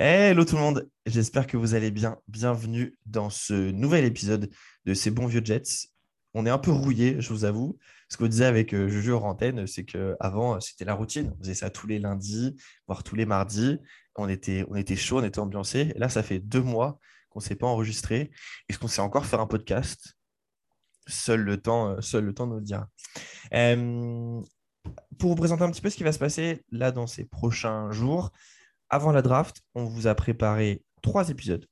Hello tout le monde, j'espère que vous allez bien. Bienvenue dans ce nouvel épisode de ces bons vieux Jets. On est un peu rouillé, je vous avoue. Ce qu'on disait avec euh, Juju en c'est qu'avant, c'était la routine. On faisait ça tous les lundis, voire tous les mardis. On était, on était chaud, on était ambiancé. Et là, ça fait deux mois qu'on ne s'est pas enregistré. Est-ce qu'on sait encore faire un podcast? Seul le temps, euh, seul le temps nous le dira. Euh, pour vous présenter un petit peu ce qui va se passer là dans ces prochains jours, avant la draft, on vous a préparé trois épisodes.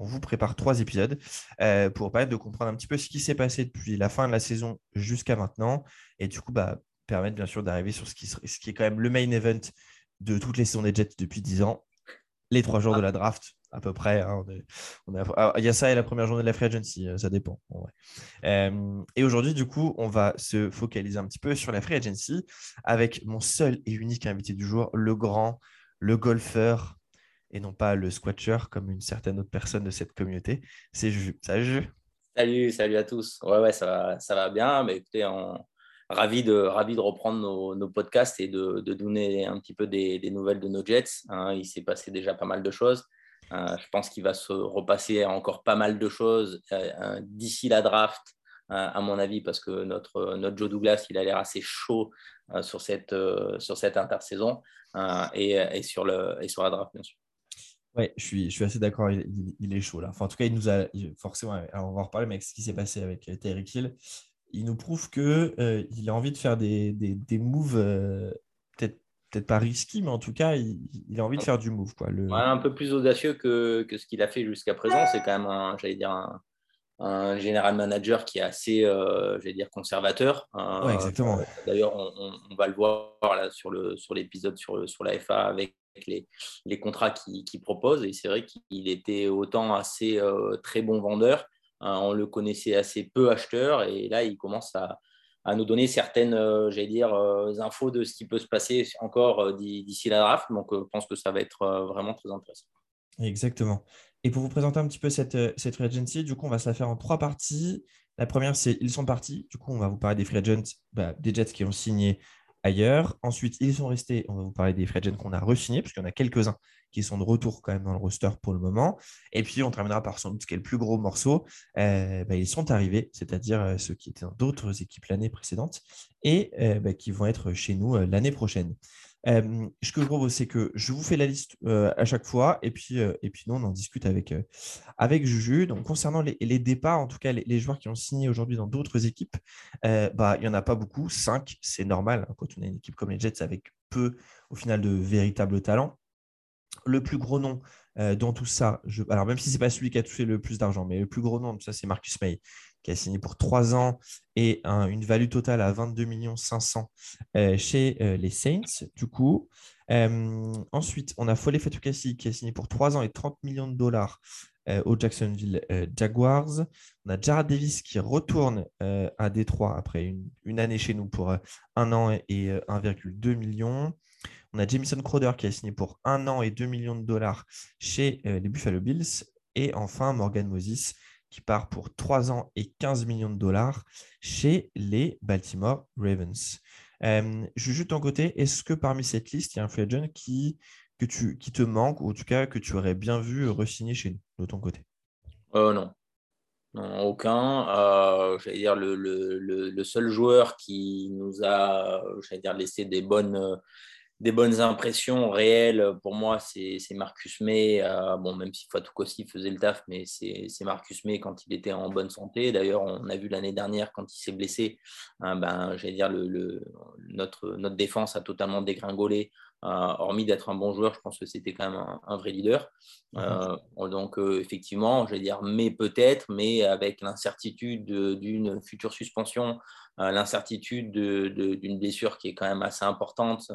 On vous prépare trois épisodes euh, pour permettre de comprendre un petit peu ce qui s'est passé depuis la fin de la saison jusqu'à maintenant. Et du coup, bah, permettre bien sûr d'arriver sur ce qui, est quand même le main event de toutes les saisons des Jets depuis dix ans, les trois jours de la draft à peu près. Hein, ah, il y a ça et la première journée de la free agency, euh, ça dépend. Euh, et aujourd'hui, du coup, on va se focaliser un petit peu sur la free agency avec mon seul et unique invité du jour, le grand, le golfeur et non pas le squatcher comme une certaine autre personne de cette communauté. C'est Juju. Salut. Salut, à tous. Ouais, ouais, ça va, ça va bien. Mais écoutez, ravi, de, ravi de reprendre nos, podcasts et de, donner un petit peu des, nouvelles de nos Jets. Hein. Il s'est passé déjà pas mal de choses. Euh, je pense qu'il va se repasser encore pas mal de choses euh, d'ici la draft, à mon avis, parce que notre, notre Joe Douglas, il a l'air assez chaud sur, cette, sur cette intersaison. Euh, et, sur le, et sur la draft, bien sûr. Oui, je suis, je suis assez d'accord, il, est chaud là. Enfin, en tout cas, il nous a forcément, alors on va en reparler, mais avec ce qui s'est passé avec euh, Terry Hill, il nous prouve qu'il euh, il a envie de faire des, des, des moves, peut-être peut-être pas risqués, mais en tout cas, il, il, a envie de faire du move. Quoi. Le... un peu plus audacieux que, que ce qu'il a fait jusqu'à présent. C'est quand même, j'allais dire, un, un général manager qui est assez, euh, j'allais dire, conservateur. Exactement. D'ailleurs, on, va le voir là, sur, le, sur l'épisode sur, sur la FA avec les, les contrats qu'il, propose. Et c'est vrai qu'il était autant assez euh, très bon vendeur. Hein. on le connaissait assez peu acheteur. Et là, il commence à, à nous donner certaines, euh, j'allais dire, infos de ce qui peut se passer encore d'ici la draft. Donc, je pense que ça va être vraiment très intéressant. Exactement. Et pour vous présenter un petit peu cette, euh, cette free agency, du coup, on va se la faire en trois parties. La première, c'est ils sont partis. Du coup, on va vous parler des free agents, bah, des Jets qui ont signé ailleurs. Ensuite, ils sont restés. On va vous parler des free agents qu'on a re-signés, parce qu'il y en a quelques-uns qui sont de retour quand même dans le roster pour le moment. Et puis, on terminera par son doute ce qui est le plus gros morceau. Euh, bah, ils sont arrivés, c'est-à-dire euh, ceux qui étaient dans d'autres équipes l'année précédente et bah, qui vont être chez nous l'année prochaine ce que je propose, c'est que je vous fais la liste à chaque fois et puis, nous, on en discute avec, Juju. Donc, concernant les, départs, en tout cas, les, joueurs qui ont signé aujourd'hui dans d'autres équipes, bah, il n'y en a pas beaucoup. Cinq, c'est normal hein, quand on a une équipe comme les Jets avec peu, au final, de véritables talents. Le plus gros nom dans tout ça, alors même si ce n'est pas celui qui a touché le plus d'argent, mais le plus gros nom tout ça, c'est Marcus May, qui a signé pour 3 ans et une value totale à 22 500 euh, chez euh, les Saints, du coup. Euh, ensuite, on a Foley Fatukasi qui a signé pour 3 ans et 30 millions de dollars aux Jacksonville Jaguars. On a Jared Davis qui retourne à Détroit après une, année chez nous pour un an et 1,2 millions. On a Jamison Crowder qui a signé pour un an et 2 millions de dollars chez les Buffalo Bills. Et enfin, Morgan Moses part pour 3 ans et 15 millions de dollars chez les Baltimore Ravens. Euh, ton côté, est-ce que parmi cette liste, il y a un free qui, que tu, qui te manque, ou en tout cas que tu aurais bien vu re-signer chez nous, de ton côté? Euh, Non. Aucun. Euh, dire le, le, le, seul joueur qui nous a, dire, laissé des bonnes, des bonnes impressions réelles, pour moi, c'est Marcus May. Euh, bon, même si Fatou aussi faisait le taf, mais c'est Marcus May quand il était en bonne santé. D'ailleurs, on a vu l'année dernière quand il s'est blessé, hein, ben, j'allais dire, le, notre, notre défense a totalement dégringolé. Euh, hormis d'être un bon joueur, je pense que c'était quand même un, vrai leader. Euh, donc, effectivement, j'allais dire, mais peut-être, mais avec l'incertitude d'une future suspension, l'incertitude d'une blessure qui est quand même assez importante.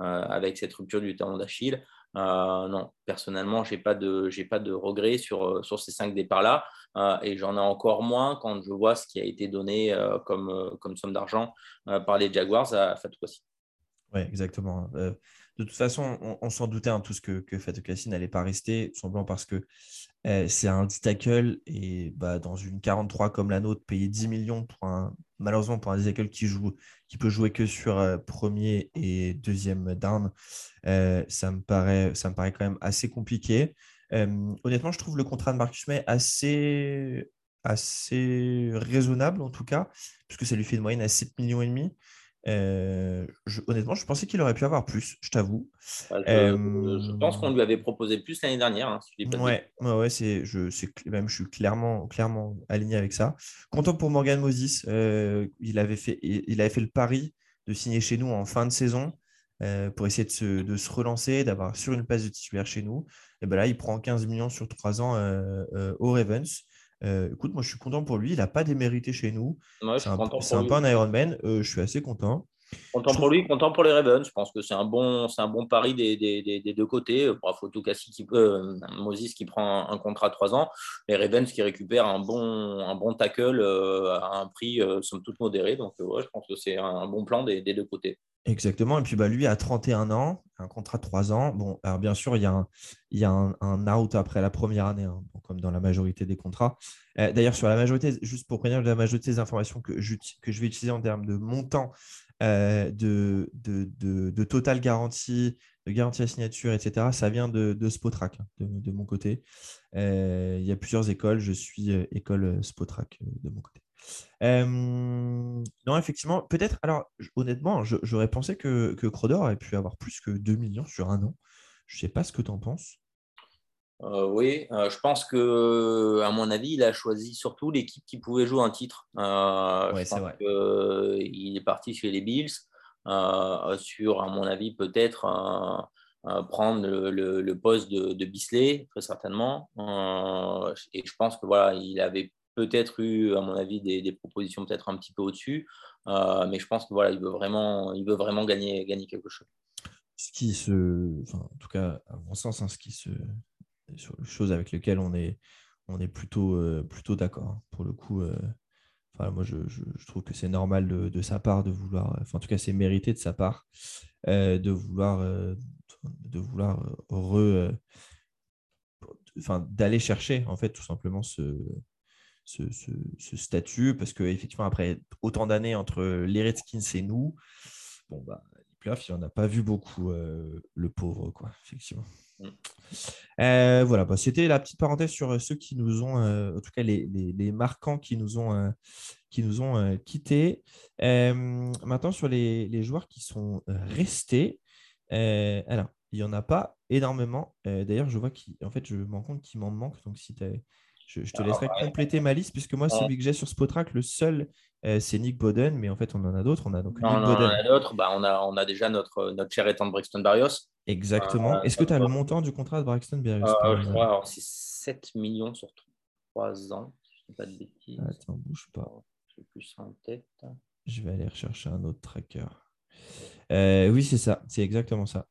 Euh, avec cette rupture du talon d'Achille. non, personnellement, je n'ai pas, de, pas de regrets sur, sur ces cinq départs-là. et j'en ai encore moins quand je vois ce qui a été donné comme, comme somme d'argent par les Jaguars à Fatou Oui, exactement. De toute façon, on, s'en doutait hein, tous que, que Fatou n'allait pas rester, tout simplement parce que c'est un D-tackle et bah, dans une 43 comme la nôtre, payer 10 millions pour un, malheureusement pour un D-tackle qui joue, qui peut jouer que sur premier et deuxième down, ça, me paraît, ça me paraît quand même assez compliqué. honnêtement, je trouve le contrat de Marcus May assez, assez raisonnable en tout cas, puisque ça lui fait une moyenne à 7 millions et demi. Euh, honnêtement, je pensais qu'il aurait pu avoir plus, je t'avoue. Bah, je, pense euh, qu'on lui avait proposé plus l'année dernière. Hein, ouais, ouais, c'est, je, même, je suis clairement, clairement aligné avec ça. Content pour Morgan Moses. Euh, il, avait fait, il avait fait le pari de signer chez nous en fin de saison pour essayer de se, de se relancer, d'avoir sur une place de titulaire chez nous. Et ben là, il prend 15 millions sur 3 ans au Ravens. Euh, écoute, moi je suis content pour lui. Il n'a pas démérité chez nous. c'est un, peu un Ironman. Euh, je suis assez content. Content pour lui, content pour les Ravens. Je pense que c'est un bon, c'est un bon pari des, des, des, deux côtés. Bravo, Cassie qui euh, Moses qui prend un, contrat de 3 ans, les Ravens qui récupèrent un bon, un bon tackle à un prix somme toute modéré. Donc ouais, je pense que c'est un bon plan des, deux côtés. Exactement. Et puis bah, lui a 31 ans, un contrat de 3 ans. Bon, alors bien sûr, il y a un, il y a un, out après la première année, hein, comme dans la majorité des contrats. Euh, d'ailleurs, sur la majorité, juste pour prévenir de la majorité des informations que je, que je vais utiliser en termes de montant euh, de, de, total garantie, de garantie à signature, etc., ça vient de, de Spotrac, hein, de, mon côté. Euh, il y a plusieurs écoles. Je suis école Spotrac de mon côté non, effectivement, peut-être. Alors, honnêtement, j'aurais pensé que, que Crowder aurait pu avoir plus que 2 millions sur un an. Je ne sais pas ce que tu en penses. Euh, oui, euh, je pense que, à mon avis, il a choisi surtout l'équipe qui pouvait jouer un titre. Euh, c'est vrai. il est parti chez les Bills sur, à mon avis, peut-être prendre le, poste de, de, Bisley, très certainement. et je pense que voilà, il avait peut-être eu, à mon avis, des, propositions peut-être un petit peu au-dessus. Euh, mais je pense que voilà, il veut vraiment, il veut vraiment gagner, gagner quelque chose. Ce qui se, en tout cas, à mon sens, hein, ce qui se, chose avec lesquelles on est, on est plutôt, euh, plutôt d'accord. Hein. Pour le coup, euh, enfin, moi, je, trouve que c'est normal de, sa part de vouloir, enfin, en tout cas, c'est mérité de sa part de vouloir, de vouloir re, enfin, d'aller chercher, en fait, tout simplement ce ce, statut, parce qu'effectivement, après autant d'années entre les Redskins et nous, bon, bah, les playoffs, il n'en a pas vu beaucoup, euh, le pauvre, quoi, effectivement. Mm. Euh, voilà, bah, c'était la petite parenthèse sur ceux qui nous ont, euh, en tout cas les, les, marquants qui nous ont, qui nous ont quittés. maintenant, sur les, les, joueurs qui sont restés, alors, il n'y en a pas énormément. D'ailleurs, je vois qu'en fait, je me rends compte qu'il m'en manque. Donc, si tu je, te laisserai compléter ma liste, puisque moi, celui que j'ai sur Spotrack, le seul, euh, c'est Nick Boden, mais en fait, on en a d'autres. On a donc non, Nick Boden. On a d'autres. Bah, on, a, on a déjà notre, notre cher étant de Braxton Barrios. Exactement. Euh, Est-ce que tu as le montant du contrat de Braxton Barrios euh, Je crois, c'est 7 millions sur 3 ans. Je ne pas de bêtises. Attends, bouge pas. Je plus en tête. Je vais aller rechercher un autre tracker. oui, c'est ça. C'est exactement ça.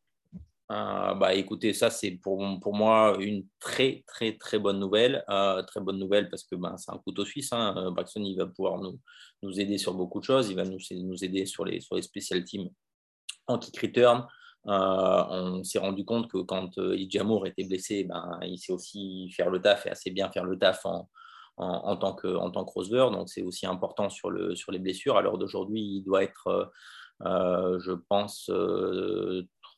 Euh, bah, écoutez, ça, c'est pour, pour moi une très, très, très bonne nouvelle. Euh, très bonne nouvelle parce que ben, c'est un couteau suisse. Hein. Euh, Braxton, il va pouvoir nous, nous aider sur beaucoup de choses. Il va nous, nous aider sur les, sur les special teams anti return. on s'est rendu compte que quand euh, était blessé, ben, il sait aussi faire le taf et assez bien faire le taf en, en, tant, que, en tant que. Donc, c'est aussi important sur, le, sur les blessures. À l'heure d'aujourd'hui, il doit être, je pense,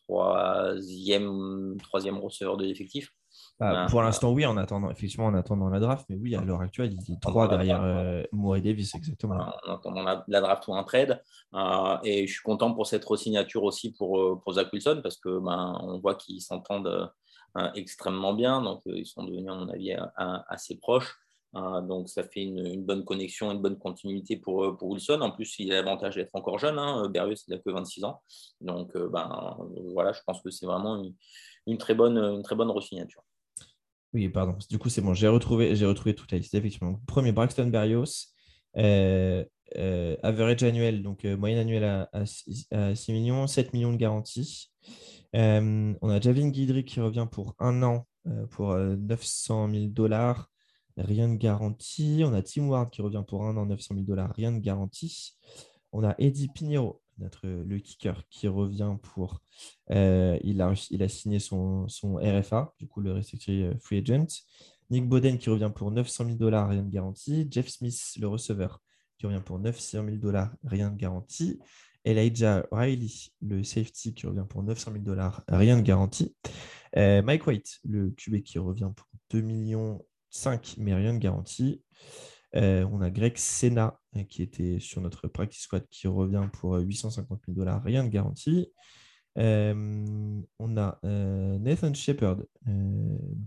troisième, troisième receveur de l'effectif. Bah, pour l'instant, oui, en attendant, effectivement, en attendant la draft, mais oui, à l'heure actuelle, il est trois derrière euh, Moore Davis, exactement. En attendant la, draft ou un trade. Euh, et je suis content pour cette re-signature aussi pour, euh, pour Zach Wilson, parce que ben, on voit qu'ils s'entendent extrêmement bien, donc ils sont devenus, à mon avis, assez proches. Hein, donc ça fait une, bonne connexion, une bonne continuité pour, euh, pour Wilson. En plus, il a l'avantage d'être encore jeune. Hein. Berrios, il n'a que 26 ans. Donc euh, ben, voilà, je pense que c'est vraiment une, très bonne, une bonne re-signature. Oui, pardon. Du coup, c'est bon, j'ai retrouvé, j'ai retrouvé toute la liste. Effectivement, premier Braxton Berrios, euh, average annuel, donc moyenne annuelle à, 6, millions, 7 millions de garantie. on a Javin Guidry qui revient pour un an pour 900 000 dollars, rien de garanti. On a Tim Ward qui revient pour un an, 900 000 dollars, rien de garanti. On a Eddie Pinheiro, notre, le kicker, qui revient pour. il, a, il a signé son, son RFA, du coup, le restricted free agent. Nick Boden qui revient pour 900 000 dollars, rien de garanti. Jeff Smith, le receveur, qui revient pour 900 000 dollars, rien de garanti. Elijah Riley, le safety, qui revient pour 900 000 dollars, rien de garanti. Euh, Mike White, le QB, qui revient pour 2 millions 5, mais rien de garanti. Euh, on a Greg Senna, euh, qui était sur notre practice squad, qui revient pour 850 000 dollars, rien de garanti. on a Nathan Shepard,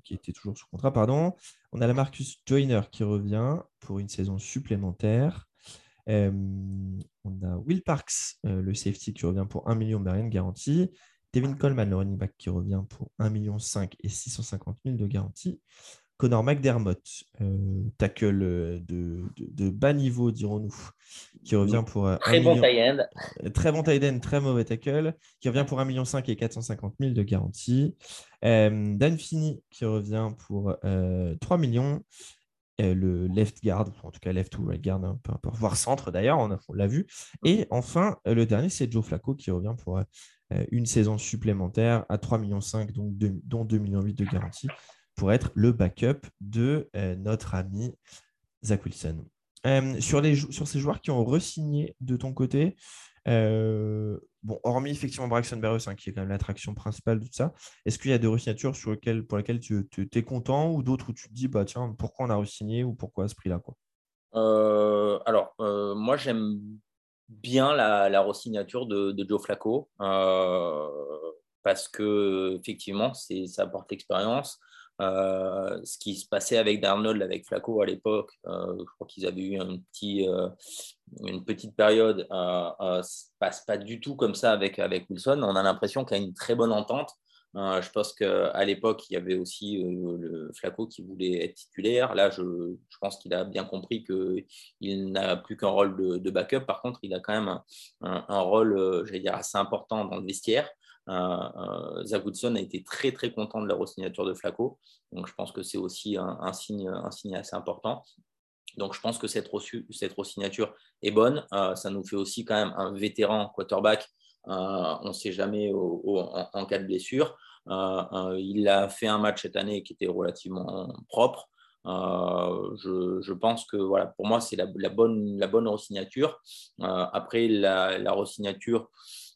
qui était toujours sous contrat, pardon. On a la Marcus Joyner qui revient pour une saison supplémentaire. on a Will Parks, le safety, qui revient pour 1 million, mais rien de garantie. Devin Coleman, le running back, qui revient pour 1,5 million et 650 000 de garantie. Connor McDermott, euh, tackle de, de, bas niveau, dirons-nous, qui revient pour euh, très bon million... Euh, très bon tight end, très mauvais tackle, qui revient pour 1,5 million et 450 000 de garantie. Dan Finney, qui revient pour 3 millions. le left guard, en tout cas left ou right guard, hein, peu importe, voire centre d'ailleurs, on, on l'a vu. Et enfin, le dernier, c'est Joe Flacco qui revient pour une saison supplémentaire à 3,5 millions, donc dont 2,8 millions de garantie pour être le backup de euh, notre ami Zach Wilson. Euh, sur, les, sur ces joueurs qui ont re-signé de ton côté, euh, bon, hormis effectivement Braxton Berrios, hein, qui est quand même l'attraction principale de tout ça, est-ce qu'il y a des re-signatures sur pour lesquelles tu es content ou d'autres où tu te dis, bah, tiens, pourquoi on a re-signé ou pourquoi à ce prix-là Alors, moi, j'aime bien la, la re-signature de, de, Joe Flacco parce que effectivement, ça apporte l'expérience. Euh, ce qui se passait avec Darnold, avec Flacco à l'époque, euh, je crois qu'ils avaient eu euh, une petite période, se passe pas du tout comme ça avec, Wilson. On a l'impression qu'il y a une très bonne entente. je pense qu'à l'époque, il y avait aussi le Flacco qui voulait être titulaire. Là, je, pense qu'il a bien compris qu'il n'a plus qu'un rôle de, backup. Par contre, il a quand même un, un, rôle, dire, assez important dans le vestiaire. Euh, euh, Woodson a été très très content de la re-signature de Flacco. Donc je pense que c'est aussi un, signe, un signe assez important. Donc je pense que cette, cette re-signature est bonne. Euh, ça nous fait aussi quand même un vétéran quarterback. on ne sait jamais en, cas de blessure. il a fait un match cette année qui était relativement propre. je, pense que voilà, pour moi, c'est la, bonne, la bonne re-signature. après, la, la re-signature,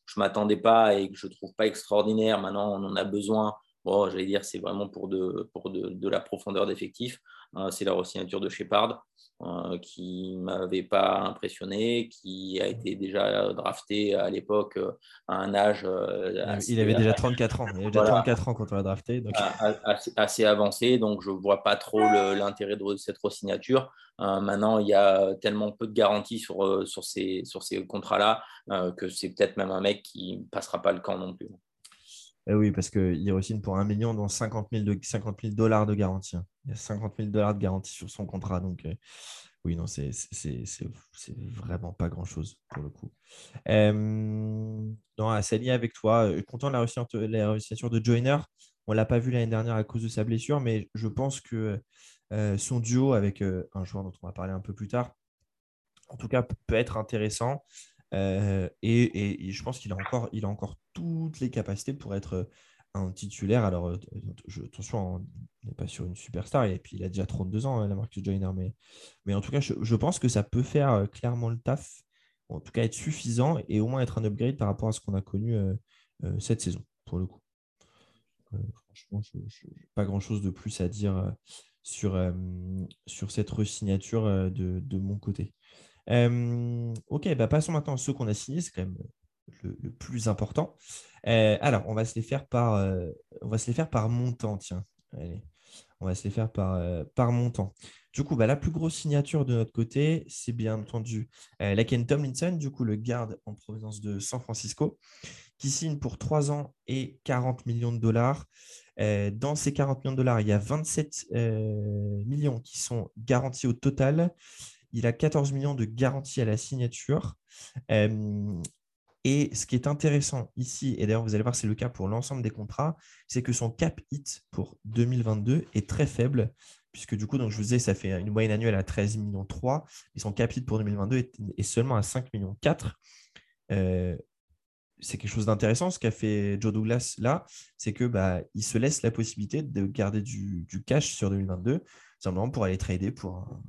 je m'attendais pas et que je trouve pas extraordinaire. Maintenant, on en a besoin. Bon, j'allais dire, c'est vraiment pour de, pour de, la profondeur d'effectif. Euh, c'est la re-signature de Shepard euh, qui m'avait pas impressionné, qui a été déjà drafté à l'époque euh, à un âge. il avait déjà 34 ans. Il avait déjà 34 ans quand on l'a drafté. Donc... Assez, avancé, donc je vois pas trop l'intérêt de cette re-signature. maintenant, il y a tellement peu de garanties sur, sur ces, sur ces contrats-là que c'est peut-être même un mec qui passera pas le camp non plus. Eh oui, parce qu'il re-signe pour un million, dont 50 000, de, 50 000 dollars de garantie. Hein. Il y a 50 000 dollars de garantie sur son contrat. Donc, euh, oui, non, c'est vraiment pas grand-chose pour le coup. Euh, non, s'allier avec toi. Euh, content de la réussite de Joyner. On ne l'a pas vu l'année dernière à cause de sa blessure, mais je pense que euh, son duo avec un joueur dont on va parler un peu plus tard, en tout cas, peut être intéressant. Et, et, je pense qu'il a, encore, a encore toutes les capacités pour être un titulaire. Alors, euh, je, attention, on n'est pas sur une superstar, et puis il a déjà 32 ans, hein, la Marcus Joyner, mais, mais en tout cas, je, pense que ça peut faire euh, clairement le taf, en tout cas être suffisant et au moins être un upgrade par rapport à ce qu'on a connu euh, cette saison, pour le coup. franchement, je n'ai pas grand-chose de plus à dire sur, sur cette resignature de, de mon côté. Ok, bah passons maintenant à ceux qu'on a signés. C'est quand même le, plus important. Euh, alors, on va se les faire par, euh, on va se les faire par montant, tiens. Allez. On va se les faire par, euh, par montant. Du coup, bah, la plus grosse signature de notre côté, c'est bien entendu la Ken Tomlinson, du coup, le garde en provenance de San Francisco, qui signe pour 3 ans et 40 millions de dollars. dans ces 40 millions de dollars, il y a 27 millions qui sont garantis au total. Il a 14 millions de garanties à la signature. Et ce qui est intéressant ici, et d'ailleurs vous allez voir c'est le cas pour l'ensemble des contrats, c'est que son cap hit pour 2022 est très faible, puisque du coup, donc, je vous disais, ça fait une moyenne annuelle à 13 millions 3, et son cap hit pour 2022 est, seulement à 5 millions 4. Euh, c'est quelque chose d'intéressant ce qu'a fait Joe Douglas là, c'est que bah, il se laisse la possibilité de garder du, du cash sur 2022, simplement pour aller trader pour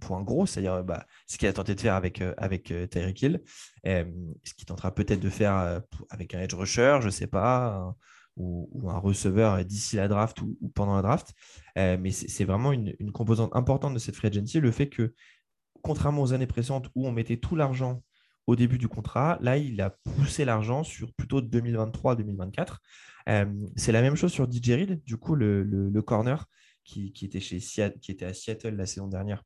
pour un, gros, c'est-à-dire bah, ce qu'il a tenté de faire avec, euh, avec euh, Tyreek Hill, euh, ce qu'il tentera peut-être de faire avec un edge rusher, je ne sais pas, ou, un receveur d'ici la draft ou, pendant la draft. mais c'est vraiment une, composante importante de cette free agency, le fait que, contrairement aux années précédentes où on mettait tout l'argent au début du contrat, là, il a poussé l'argent sur plutôt 2023-2024. c'est la même chose sur DJ Reed, du coup, le, corner qui, était chez qui était à Seattle la saison dernière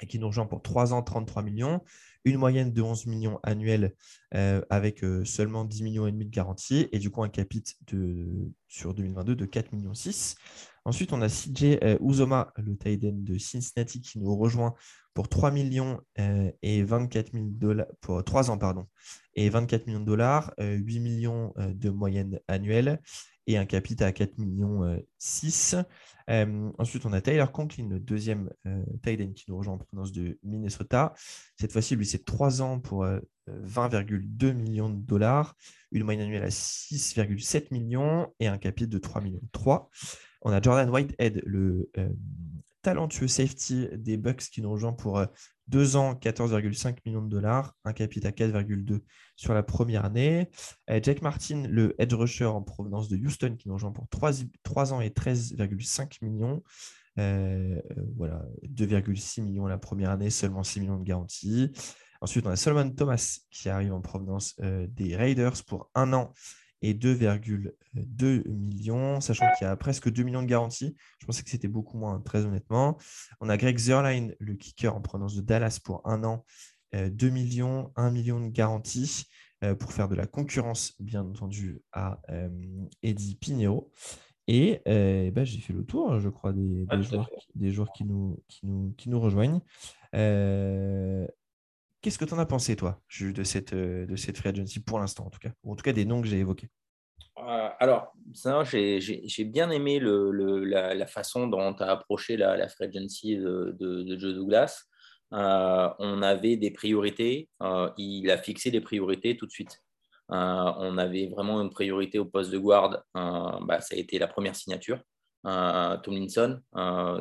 et qui nous rejoint pour 3 ans, 33 millions, une moyenne de 11 millions annuels euh, avec euh, seulement 10 millions et demi de garantie. Et du coup un capit de, sur 2022 de 4 millions 6. Ensuite, on a CJ euh, Uzoma, le tight de Cincinnati, qui nous rejoint pour 3 millions et 24 000 dollars pour 3 ans et 24 millions de dollars, 8 millions de moyenne annuelle et un capital à 4 millions 6. Euh, ensuite, on a Tyler Conklin, le deuxième euh, qui nous rejoint en provenance de Minnesota. Cette fois-ci, lui, c'est 3 ans pour 20,2 euh, millions de dollars, une moyenne annuelle à 6,7 millions et un capital de 3 millions 3. On a Jordan Whitehead, le euh, talentueux safety des Bucks qui nous rejoint pour 2 ans, 14,5 millions de dollars, un capital à 4,2 sur la première année. Euh, Jack Martin, le edge rusher en provenance de Houston, qui nous rejoint pour 3, ans et 13,5 millions. Euh, euh, voilà, 2,6 millions la première année, seulement 6 millions de garantie. Ensuite, on a Solomon Thomas qui arrive en provenance des Raiders pour un an et 2,2 millions, sachant qu'il y a presque 2 millions de garanties. Je pensais que c'était beaucoup moins, très honnêtement. On a Greg Zerline, le kicker en provenance de Dallas pour un an, 2 euh, millions, 1 million de garanties euh, pour faire de la concurrence, bien entendu, à euh, Eddie Pinheiro. Et ben, j'ai fait le tour, je crois, des, joueurs, des joueurs, qui, nous, qui, nous, qui nous rejoignent. Qu'est-ce que tu en as pensé, toi, de cette, euh, de cette free agency pour l'instant, en tout cas, ou en tout cas des noms que j'ai évoqués euh, alors, j'ai bien aimé le, la, façon dont tu as approché la, la free agency de, de, Joe Douglas. Euh, on avait des priorités, il a fixé des priorités tout de suite. on avait vraiment une priorité au poste de guard, bah, ça a été la première signature. Tomlinson,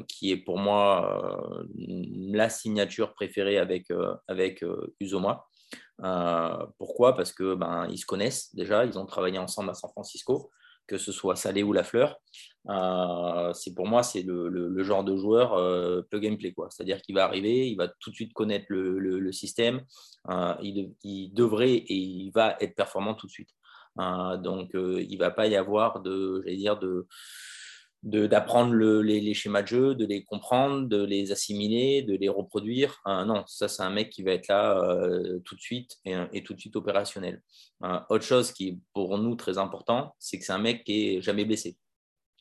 qui est pour moi la signature préférée avec, avec Uzoma. pourquoi? Parce que ben, ils se connaissent déjà, ils ont travaillé ensemble à San Francisco, que ce soit Salé ou Lafleur. c'est pour moi c'est le, genre de joueur plug and play quoi. C'est-à-dire qu'il va arriver, il va tout de suite connaître le, système, il, il, devrait et il va être performant tout de suite. donc il ne va pas y avoir de, dire de d'apprendre les, schémas de jeu, de les comprendre, de les assimiler, de les reproduire. Euh, non, ça c'est un mec qui va être là euh, tout de suite et, tout de suite opérationnel. Euh, autre chose qui est pour nous très important, c'est que c'est un mec qui est jamais blessé.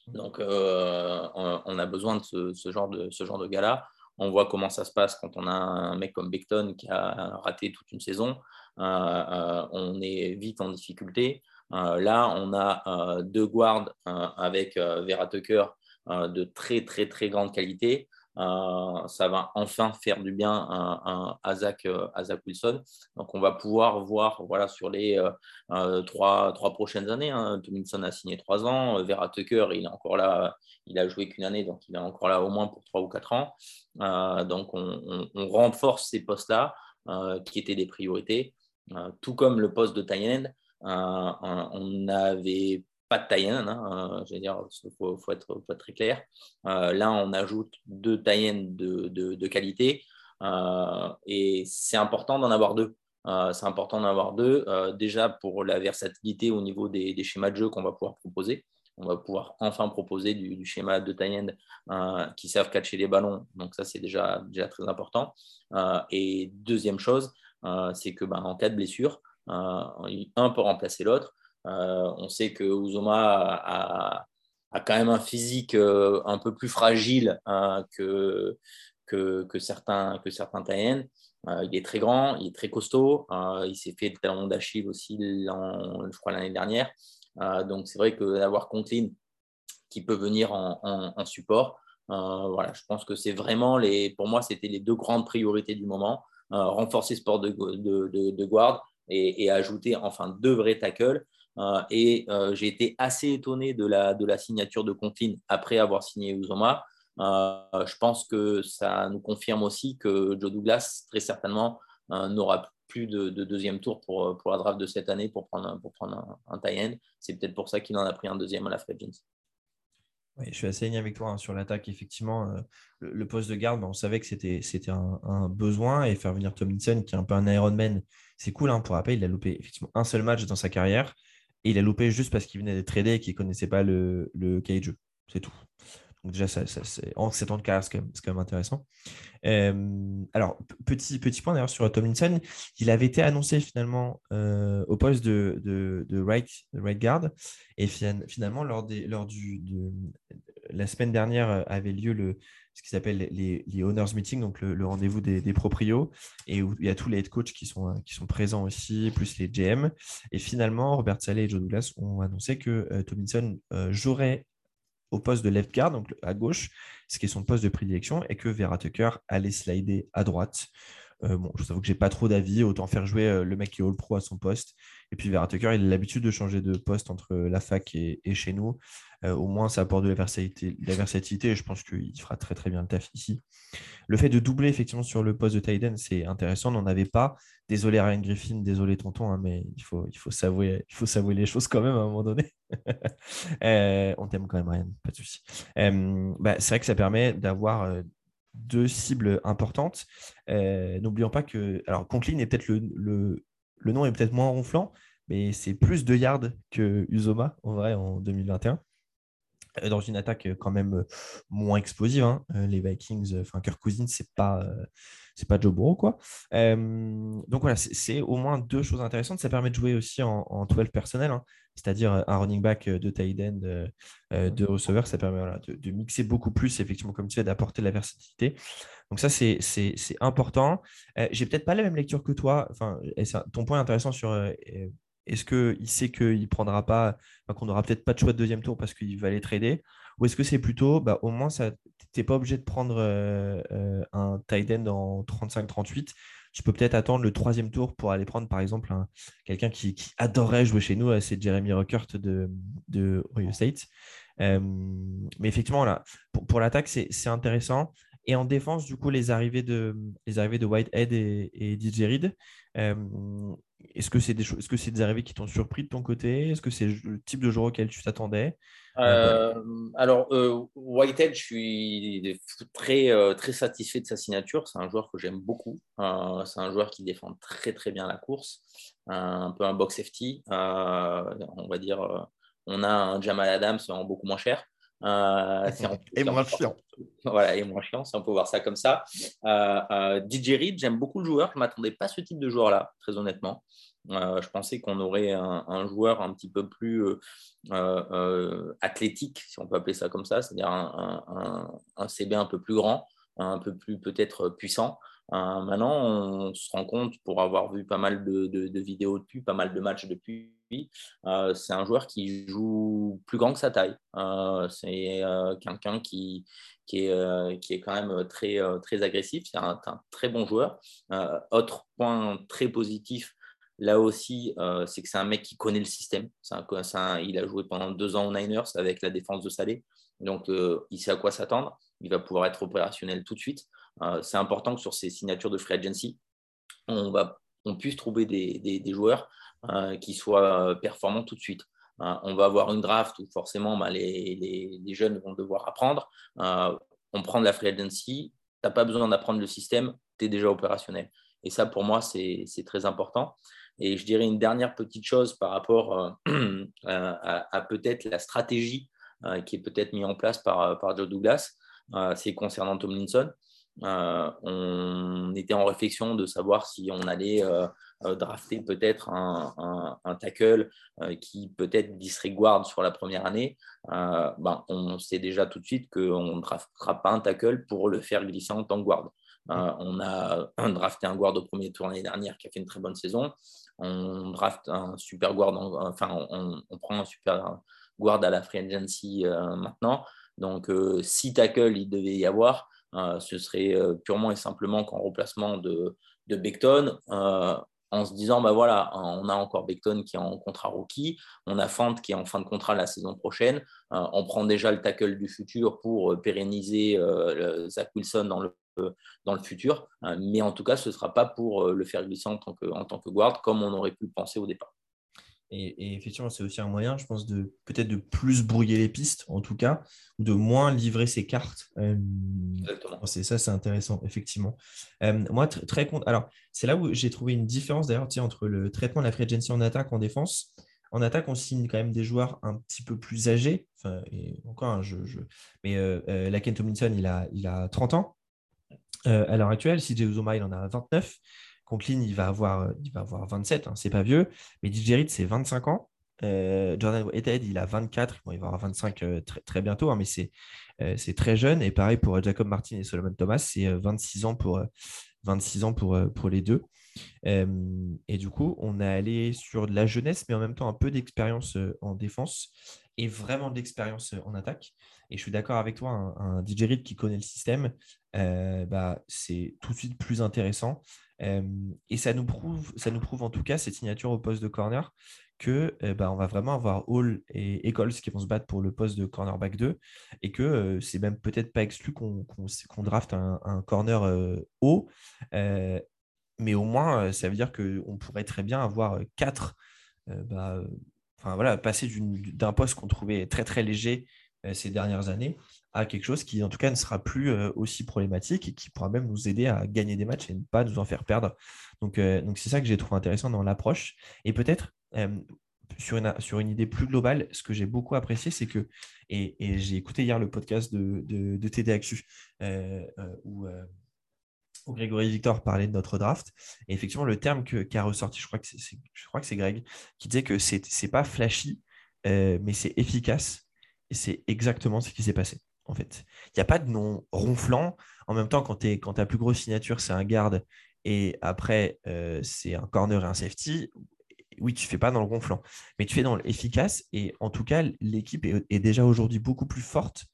Donc on, a besoin de ce, genre de ce genre de gars-là. On voit comment ça se passe quand on a un mec comme Beckton qui a raté toute une saison. on est vite en difficulté. Euh, là, on a euh, deux guards euh, avec Vera Tucker de très, très, très grande qualité. ça va enfin faire du bien à, Zach, Wilson. Donc, on va pouvoir voir voilà, sur les trois, trois, prochaines années. Hein, Tomlinson a signé trois ans. Vera Tucker, il est encore là. Il a joué qu'une année, donc il est encore là au moins pour trois ou quatre ans. donc, on, renforce ces postes-là qui étaient des priorités, tout comme le poste de tight on n'avait pas de taille hein, je veux dire, il faut, être, très clair. Euh, là, on ajoute deux taille de, de, qualité euh, et c'est important d'en avoir deux. Euh, c'est important d'en avoir deux, déjà pour la versatilité au niveau des, schémas de jeu qu'on va pouvoir proposer. On va pouvoir enfin proposer du, schéma de tie qui savent catcher les ballons. Donc ça, c'est déjà, déjà très important. et deuxième chose, c'est que ben, en cas de blessure, un peut remplacer l'autre. Euh, on sait que Uzoma a, quand même un physique euh, un peu plus fragile hein, que, que, certains, que certains il est très grand, il est très costaud. il s'est fait le talon d'Achille aussi, je crois, l'année dernière. donc, c'est vrai que d'avoir Conklin qui peut venir en, support, voilà, je pense que c'est vraiment les, pour moi, c'était les deux grandes priorités du moment. renforcer ce sport de, de, de, guard et, ajouter enfin deux vrais tackles. Euh, et euh, j'ai été assez étonné de la, de la signature de Contin après avoir signé Uzoma. Euh, je pense que ça nous confirme aussi que Joe Douglas, très certainement, n'aura plus de, deuxième tour pour, pour la draft de cette année pour prendre, pour prendre un, tie-end. C'est peut-être pour ça qu'il en a pris un deuxième à la Free Oui, je suis assez aligné avec toi hein, sur l'attaque. Effectivement, le, poste de garde, on savait que c'était, un, besoin et faire venir Tomlinson, qui est un peu un Ironman, c'est cool. Hein, pour rappel, il a loupé effectivement un seul match dans sa carrière. Et il a loupé juste parce qu'il venait d'être tradé et qu'il ne connaissait pas le, le cahier de. C'est tout. Donc déjà, ça, c'est, en 7 ans de carrière, c'est quand, même intéressant. Euh, alors, petit, petit point d'ailleurs sur Tomlinson, il avait été annoncé finalement euh, au poste de, de, de, right, guard. Et finalement, lors, des, lors du, de, la semaine dernière avait lieu le, ce qui s'appelle les, les, Owners Meeting, donc le, rendez-vous des, proprios, et il y a tous les head coachs qui sont, qui sont présents aussi, plus les GM. Et finalement, Robert Saleh et Joe Douglas ont annoncé que euh, Tomlinson euh, jouerait au poste de left guard, donc à gauche, ce qui est son poste de prédilection, et que Vera Tucker allait slider à droite. Euh, bon, je vous avoue que j'ai pas trop d'avis, autant faire jouer le mec qui est All Pro à son poste. Et puis Vera il a l'habitude de changer de poste entre la fac et chez nous. Euh, au moins, ça apporte de la versatilité, la versatilité et je pense qu'il fera très très bien le taf ici. Le fait de doubler effectivement sur le poste de Tiden, c'est intéressant. On n'en avait pas. Désolé Ryan Griffin, désolé tonton, hein, mais il faut, il, faut s'avouer, il faut s'avouer les choses quand même à un moment donné. Euh, on t'aime quand même Ryan, pas de souci. Euh, bah, c'est vrai que ça permet d'avoir deux cibles importantes. N'oublions pas que. Alors, Conklin est peut-être le, le, nom est peut-être moins ronflant, mais c'est plus de yards que Uzoma en vrai en 2021. Euh, dans une attaque euh, quand même euh, moins explosive. Hein. Les Vikings, enfin Kirk Cousins, c'est pas c'est pas Joe quoi. donc voilà, c'est au moins deux choses intéressantes. Ça permet de jouer aussi en, 12 personnel, hein. C'est-à-dire un running back de tight end, de receveur. Ça permet de, mixer beaucoup plus, effectivement, comme tu as d'apporter de la versatilité. Donc ça, c'est important. J'ai peut-être pas la même lecture que toi. Enfin, ton point est intéressant sur est-ce qu'il sait qu'il ne prendra pas, qu'on n'aura peut-être pas de choix de deuxième tour parce qu'il va aller trader Ou est-ce que c'est plutôt, bah, au moins, tu n'es pas obligé de prendre euh, euh, un tight end en 35-38 tu peux peut-être attendre le troisième tour pour aller prendre, par exemple, quelqu'un qui, adorerait jouer chez nous, c'est Jeremy Ruckert de, de Ohio State. Euh, mais effectivement, là, pour, l'attaque, c'est intéressant. Et en défense, du coup, les arrivées de, les arrivées de Whitehead et, et DJ Reed, est-ce que c'est des choses, est-ce que des arrivées qui t'ont surpris de ton côté? Est-ce que c'est le type de joueur auquel tu t'attendais? Euh, Alors euh, Whitehead, je suis très euh, très satisfait de sa signature. C'est un joueur que j'aime beaucoup. c'est un joueur qui défend très très bien la course, un peu un box safety. on va dire, on a un Jamal Adams en beaucoup moins cher. Et moins chiant. Voilà, et moins chiant, si on peut voir ça comme ça. DJ Reed, j'aime beaucoup le joueur. Je ne m'attendais pas à ce type de joueur-là, très honnêtement. Euh, je pensais qu'on aurait un, joueur un petit peu plus athlétique, si on peut appeler ça comme ça, c'est-à-dire un, un, CB un peu plus grand, un peu plus peut-être puissant. maintenant, on se rend compte, pour avoir vu pas mal de, vidéos depuis, pas mal de matchs depuis, euh, c'est un joueur qui joue plus grand que sa taille. Euh, c'est euh, quelqu'un qui, est, quand même très, très agressif. C'est un, très bon joueur. autre point très positif, là aussi, c'est que c'est un mec qui connaît le système. il a joué pendant deux ans aux Niners avec la défense de Salé. Donc, il sait à quoi s'attendre. Il va pouvoir être opérationnel tout de suite. c'est important que sur ces signatures de free agency, on, puisse trouver des, joueurs euh, qui soient euh, performants tout de suite. Euh, on va avoir une draft où forcément bah, les, jeunes vont devoir apprendre. on prend de la free agency, tu n'as pas besoin d'apprendre le système, tu es déjà opérationnel. Et ça, pour moi, c'est très important. Et je dirais une dernière petite chose par rapport à, peut-être la stratégie qui est peut-être mise en place par, par Joe Douglas, c'est concernant Tomlinson. on était en réflexion de savoir si on allait euh, drafter peut-être un, tackle euh, qui peut-être disregard sur la première année, euh, ben, on sait déjà tout de suite qu'on ne draftera pas un tackle pour le faire glisser en tant que guard. On a drafté un guard au premier tour l'année dernière qui a fait une très bonne saison. On draft un super guard, enfin, on, prend un super guard à la free agency maintenant. Donc, si tackle il devait y avoir, ce serait purement et simplement qu'en remplacement de, de Beckton, en se disant, bah voilà, on a encore Beckton qui est en contrat rookie, on a Fant qui est en fin de contrat la saison prochaine, euh, on prend déjà le tackle du futur pour euh, pérenniser euh, Zach Wilson dans le, dans le futur, mais en tout cas, ce ne sera pas pour le faire glisser en tant, que, en tant que guard comme on aurait pu le penser au départ. Et, effectivement, c'est aussi un moyen, je pense, de peut-être de plus brouiller les pistes, en tout cas, ou de moins livrer ses cartes. Euh, c'est ça, c'est intéressant, effectivement. Euh, moi, très compte. Alors, c'est là où j'ai trouvé une différence d'ailleurs entre le traitement de la free agency en attaque, en défense. En attaque, on signe quand même des joueurs un petit peu plus âgés. Enfin, et encore, un je, mais euh, euh Laken Tomlinson, il a, il a 30 ans. À l'heure actuelle, CJ Uzoma, il en a 29. Conklin, il va avoir, il va avoir 27, hein, c'est pas vieux. Mais DJ c'est 25 ans. Euh, Jordan Whitehead, il a 24. il va avoir 25 euh, très, bientôt, hein, mais euh, c'est très jeune. Et pareil pour Jacob Martin et Solomon Thomas, c'est 26 ans pour, 26 ans pour, pour les deux. et du coup, on est allé sur de la jeunesse, mais en même temps un peu d'expérience en défense et vraiment de l'expérience en attaque. Et je suis d'accord avec toi, un, DJ Reed qui connaît le système, bah, c'est tout de suite plus intéressant et ça nous, prouve, ça nous prouve en tout cas cette signature au poste de corner que bah, on va vraiment avoir Hall et Eccles qui vont se battre pour le poste de cornerback 2 et que c'est même peut-être pas exclu qu'on qu draft un, corner haut. mais au moins, ça veut dire qu'on pourrait très bien avoir quatre, bah, enfin, voilà, passer d'un poste qu'on trouvait très très léger ces dernières années à quelque chose qui, en tout cas, ne sera plus euh, aussi problématique et qui pourra même nous aider à gagner des matchs et ne pas nous en faire perdre. Donc, euh, donc c'est ça que j'ai trouvé intéressant dans l'approche. Et peut-être, euh, sur, une, sur une idée plus globale, ce que j'ai beaucoup apprécié, c'est que, et, j'ai écouté hier le podcast de, de, où, où, Grégory Victor parlait de notre draft. Et effectivement, le terme qui a ressorti, je crois que c'est Greg, qui disait que ce n'est pas flashy, mais c'est efficace. C'est exactement ce qui s'est passé en fait. Il n'y a pas de nom ronflant. En même temps, quand, quand ta plus grosse signature, c'est un garde et après, euh, c'est un corner et un safety, oui, tu ne fais pas dans le ronflant, mais tu fais dans l'efficace. Et en tout cas, l'équipe est, déjà aujourd'hui beaucoup plus forte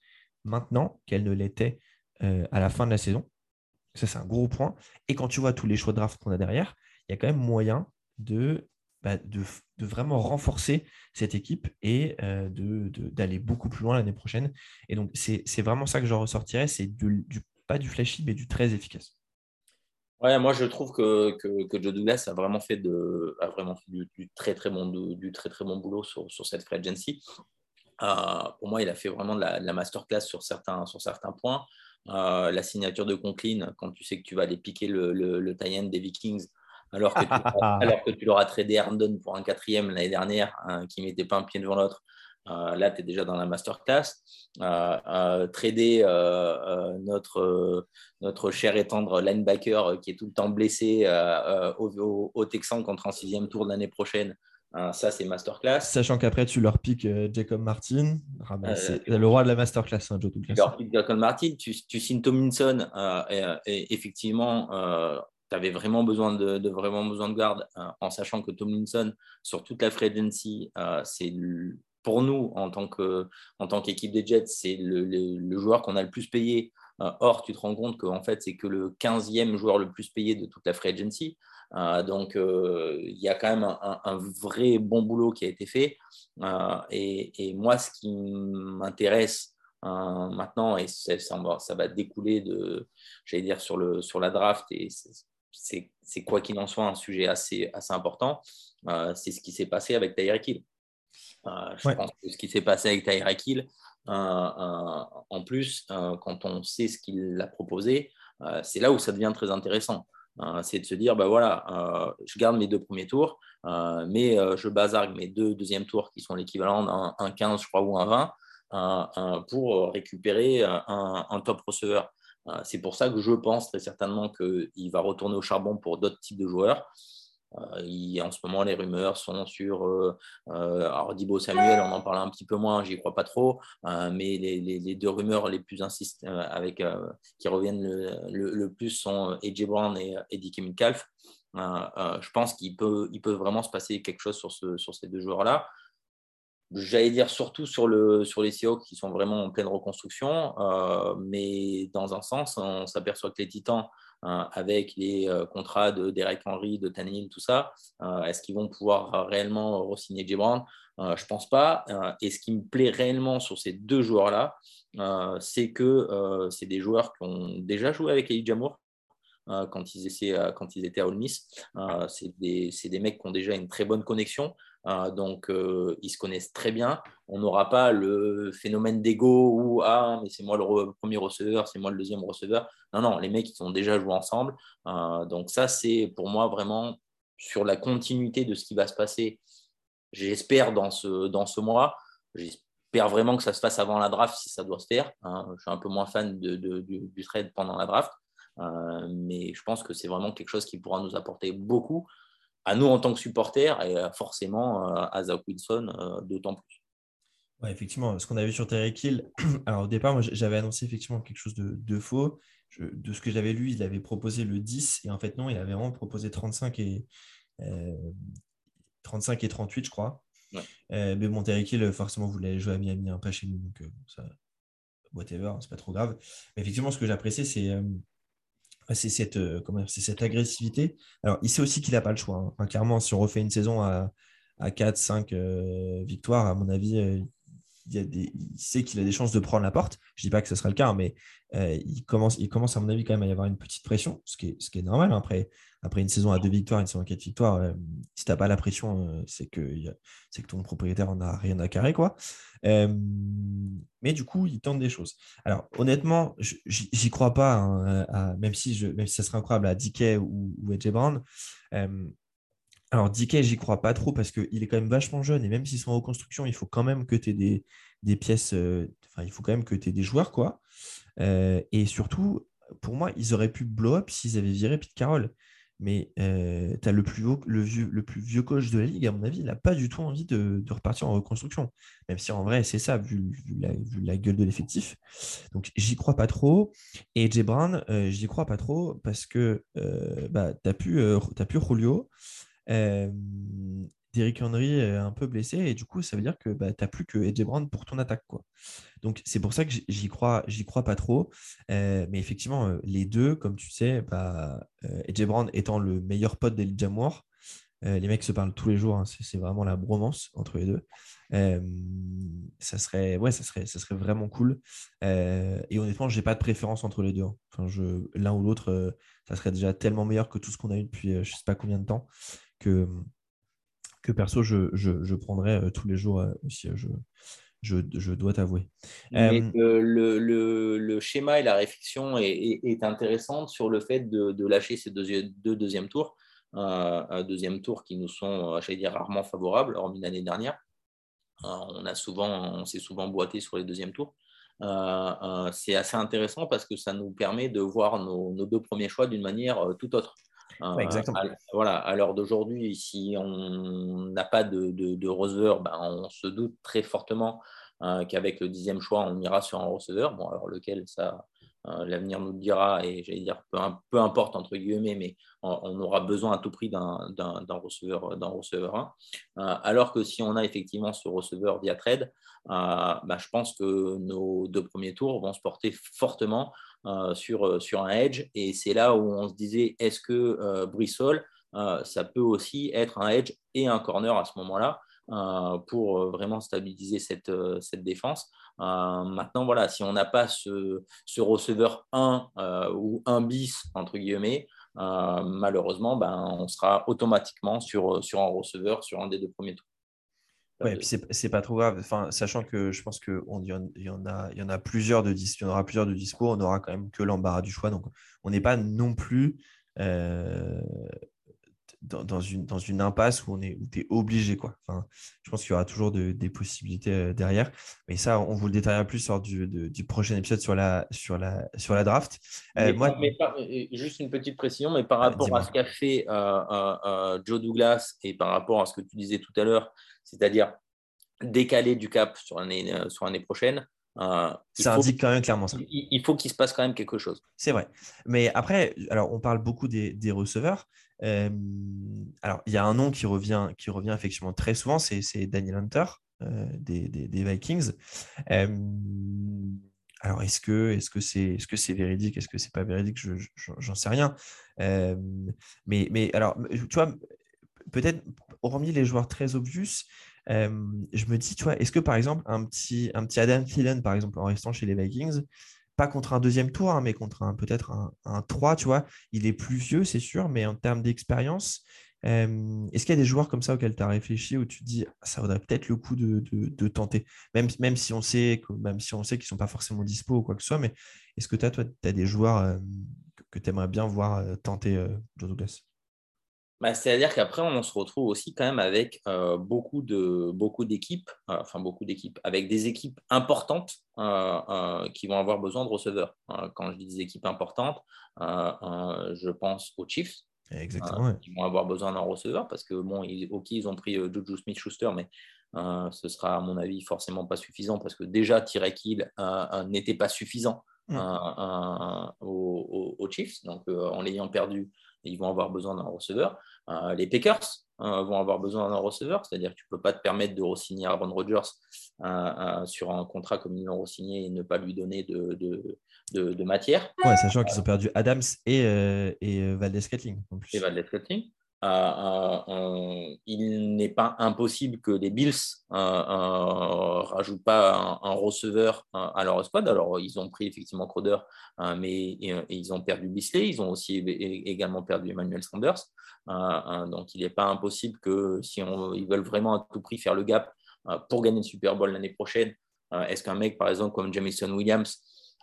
maintenant qu'elle ne l'était euh, à la fin de la saison. Ça, c'est un gros point. Et quand tu vois tous les choix de draft qu'on a derrière, il y a quand même moyen de bah, de, vraiment renforcer cette équipe et euh, d'aller beaucoup plus loin l'année prochaine. Et donc, c'est vraiment ça que j'en ressortirais, c'est du, pas du flashy, mais du très efficace. Ouais, moi je trouve que, que, Joe Douglas a vraiment fait, de, a vraiment du, très, très bon, du très très bon boulot sur, sur cette free agency. Euh, pour moi, il a fait vraiment de la, masterclass sur certains, sur certains points. Euh, la signature de Conklin, quand tu sais que tu vas aller piquer le, le, le tie des Vikings, alors que, tu, tu l'auras tradé Herndon pour un quatrième l'année dernière, hein, qui ne mettait pas un pied devant l'autre. Euh, là, tu es déjà dans la masterclass. Euh, euh, trader euh, notre, notre cher et tendre linebacker qui est tout le temps blessé au, au, Texan contre un sixième tour de l'année prochaine. ça, c'est masterclass. Sachant qu'après, tu leur piques Jacob Martin. Ah, bah, c'est le roi de la masterclass, hein, Joe Tu leur piques Jacob Martin. Tu, tu signes Tomlinson. Et, et, effectivement, tu vraiment besoin de, vraiment besoin de garde, euh, en sachant que Tomlinson, sur toute la free agency, euh, c'est pour nous, en tant, qu'équipe des Jets, c'est le, joueur qu'on a le plus payé. Euh, or, tu te rends compte qu'en fait, c'est que le 15e joueur le plus payé de toute la free agency. donc, il y a quand même un, vrai bon boulot qui a été fait. Et, moi, ce qui m'intéresse maintenant, et ça, ça, va découler de, j'allais dire, sur, le, sur la draft, et c'est quoi qu'il en soit un sujet assez, assez important. Euh, c'est ce qui s'est passé avec Tyreek Hill. Euh, je pense que ce qui s'est passé avec Tyreek Hill, euh, en plus, quand on sait ce qu'il a proposé, c'est là où ça devient très intéressant. c'est de se dire, bah voilà, je garde mes deux premiers tours, mais je bazargue mes deux deuxièmes tours qui sont l'équivalent d'un 15, je crois, ou un 20, pour récupérer un, un top receveur. C'est pour ça que je pense très certainement qu'il va retourner au charbon pour d'autres types de joueurs. en ce moment, les rumeurs sont sur euh, Samuel, on en parle un petit peu moins, j'y crois pas trop, mais les, deux rumeurs les plus insistent, avec, qui reviennent le, plus sont AJ Brown et, Dickie Metcalf. je pense qu'il peut, il peut vraiment se passer quelque chose sur ces deux joueurs-là. J'allais dire surtout sur, le, sur les Seahawks qui sont vraiment en pleine reconstruction, euh, mais dans un sens, on s'aperçoit que les Titans, euh, avec les euh, contrats de Henry, de Tannehill, tout ça, est-ce qu'ils vont pouvoir réellement re-signer J. Brown? Je ne pense pas. et ce qui me plaît réellement sur ces deux joueurs-là, c'est que c'est des joueurs qui ont déjà joué avec Elijah Moore. quand, ils quand ils étaient à Ole Miss. c'est des, des, mecs qui ont déjà une très bonne connexion. Euh, donc, euh, ils se connaissent très bien. On n'aura pas le phénomène d'ego où Ah, mais c'est moi le premier receveur, c'est moi le deuxième receveur. Non, non, les mecs, ils ont déjà joué ensemble. Euh, donc, ça, c'est pour moi vraiment sur la continuité de ce qui va se passer. J'espère dans ce, dans ce mois. J'espère vraiment que ça se fasse avant la draft si ça doit se faire. Hein. Je suis un peu moins fan du, du, trade pendant la draft. mais je pense que c'est vraiment quelque chose qui pourra nous apporter beaucoup à nous en tant que supporters et euh, forcément euh, à Zach Wilson euh, d'autant plus. Ouais, effectivement, ce qu'on a vu sur Terry Hill, alors au départ, moi j'avais annoncé effectivement quelque chose de, faux. de ce que j'avais lu, il avait proposé le 10 et en fait, non, il avait vraiment proposé 35 et, 35 et 38, je crois. mais bon, Terry Hill, forcément, voulait jouer à Miami, un hein, pas chez nous, donc ça, whatever, c'est pas trop grave. Mais effectivement, ce que j'apprécie, c'est c'est cette, euh, cette agressivité. Alors, il sait aussi qu'il n'a pas le choix. Hein. clairement, si on refait une saison à, à 4, 5 euh, victoires, à mon avis, euh, il, sait qu'il a des chances de prendre la porte. Je ne dis pas que ce sera le cas, hein, mais il, commence, il commence, à mon avis, quand même à y avoir une petite pression, ce qui est, normal. Hein. Après, après une saison à 2 victoires, une saison à 4 victoires, si tu n'as pas la pression, c'est que, que ton propriétaire en a rien à carrer. Quoi. mais du coup, il tente des choses. Alors, honnêtement, j'y crois pas, hein, même, si je, ça serait incroyable à DK ou, ou AJ Brown. Alors, DK, j'y crois pas trop parce qu'il est quand même vachement jeune et même s'ils sont en reconstruction, il faut quand même que tu aies des, des pièces, enfin, il faut quand même que tu aies des joueurs. quoi. et surtout, pour moi, ils auraient pu blow up s'ils avaient viré Pete Carroll mais euh, tu as le plus, vieux, le plus vieux coach de la ligue, à mon avis, il n'a pas du tout envie de, repartir en reconstruction. Même si en vrai, c'est ça, vu, la, gueule de l'effectif. Donc, j'y crois pas trop. Et Jay Brown, euh, j'y crois pas trop parce que euh, tu as pu Julio. Derrick Henry est un peu blessé et du coup, ça veut dire que bah, tu n'as plus que AJ Brown pour ton attaque. Quoi. Donc, c'est pour ça que j'y crois, j'y crois pas trop. Euh, mais effectivement, euh, les deux, comme tu sais, bah, euh, Brown étant le meilleur pote d'Elijah Moore, les mecs se parlent tous les jours. Hein, c'est vraiment la bromance entre les deux. ça, serait, ouais, ça, serait, ça serait vraiment cool. et honnêtement, je n'ai pas de préférence entre les deux. Hein. Enfin, L'un ou l'autre, ça serait déjà tellement meilleur que tout ce qu'on a eu depuis je sais pas combien de temps que que perso, je, je, prendrais euh, tous les jours euh, aussi. Euh, je, je, dois t'avouer. le, le, schéma et la réflexion est, est, intéressante sur le fait de, de lâcher ces deux, deux deuxièmes tours. un deuxième tour qui nous sont, j'allais dire, rarement favorables, hormis l'année dernière. on a souvent, on s'est souvent boité sur les deuxièmes tours. c'est assez intéressant parce que ça nous permet de voir nos, nos deux premiers choix d'une manière tout autre. Euh, exactement. À, voilà, à l'heure d'aujourd'hui, si on n'a pas de, de, receveur, ben, on se doute très fortement euh, qu'avec le dixième choix, on ira sur un receveur. Bon, alors lequel, ça, euh, l'avenir nous le dira, et j'allais dire peu, peu, importe entre guillemets, mais on, aura besoin à tout prix d'un receveur, d'un receveur 1. alors que si on a effectivement ce receveur via trade, ben, je pense que nos deux premiers tours vont se porter fortement euh, sur, euh, sur un edge. Et c'est là où on se disait, est-ce que euh, Brissol, ça peut aussi être un edge et un corner à ce moment-là pour vraiment stabiliser cette, défense. maintenant, voilà, si on n'a pas ce, ce, receveur 1 ou 1 bis, entre guillemets, malheureusement, ben, on sera automatiquement sur, sur un receveur sur un des deux premiers tours. Ouais, puis c'est pas trop grave. Enfin, sachant que je pense qu'il y, en a, il y en a plusieurs de il y en aura plusieurs de discours, on n'aura quand même que l'embarras du choix. Donc, on n'est pas non plus. Euh, dans, une, dans une impasse où on est tu es obligé. Quoi. Enfin, je pense qu'il y aura toujours des possibilités derrière. Mais ça, on vous le détaillera plus lors du, du, prochain épisode sur la, sur la, sur la draft. moi... juste une petite précision, mais par rapport à ce qu'a fait Joe Douglas et par rapport à ce que tu disais tout à l'heure, c'est-à-dire décaler du cap sur l'année sur l'année prochaine, euh, ça indique quand même clairement ça. Il, faut qu'il se passe quand même quelque chose. C'est vrai. Mais après, alors on parle beaucoup des, receveurs. Euh, alors, il y a un nom qui revient, qui revient effectivement très souvent, c'est Daniel Hunter euh, des, Vikings. alors, est-ce que c'est -ce c'est -ce c'est véridique Est-ce que c'est pas véridique Je J'en sais rien. mais, mais alors, tu vois, peut-être, hormis les joueurs très obvious, je me dis, tu vois, est-ce que par exemple, un petit, un petit Adam Thielen, par exemple, en restant chez les Vikings, pas contre un deuxième tour, hein, mais contre un, peut-être un, un, 3, tu vois, il est plus vieux, c'est sûr, mais en termes d'expérience, est-ce qu'il y a des joueurs comme ça auxquels tu as réfléchi où tu te dis, ça vaudrait peut-être le coup de, tenter, même, si on sait si qu'ils ne sont pas forcément dispo ou quoi que ce soit, mais est-ce que tu as, toi, as des joueurs que tu aimerais bien voir tenter Joe Douglas? Bah, c'est-à-dire qu'après, on se retrouve aussi quand même avec euh, beaucoup, de, beaucoup d'équipes, euh, enfin beaucoup d'équipes, avec des équipes importantes euh, qui vont avoir besoin de receveurs. quand je dis des équipes importantes, je pense aux Chiefs. Exactement. Qui vont avoir besoin d'un receveur parce que, bon, ils, ok, ils ont pris Juju Smith-Schuster, mais ce sera, à mon avis, forcément pas suffisant parce que déjà, Tyrek Hill n'était pas suffisant mm. aux, aux, Chiefs. Donc, en l'ayant perdu, ils vont avoir besoin d'un receveur. Euh, les Packers euh, vont avoir besoin d'un receveur, c'est-à-dire que tu ne peux pas te permettre de re-signer Aaron Rodgers euh, sur un contrat comme ils l'ont re-signé et ne pas lui donner de, de, matière. Ouais, sachant qu'ils ont perdu Adams et, et Valdez-Scantling. Et Valdez-Scantling. Euh, euh, il n'est pas impossible que les Bills euh, rajoutent pas un, receveur à leur squad. Alors, ils ont pris effectivement Crowder, mais ils ont perdu Bisley. Ils ont aussi également perdu Emmanuel Sanders. donc, il n'est pas impossible que si ils veulent vraiment à tout prix faire le gap pour gagner le Super Bowl l'année prochaine, est-ce qu'un mec, par exemple, comme Jamison Williams,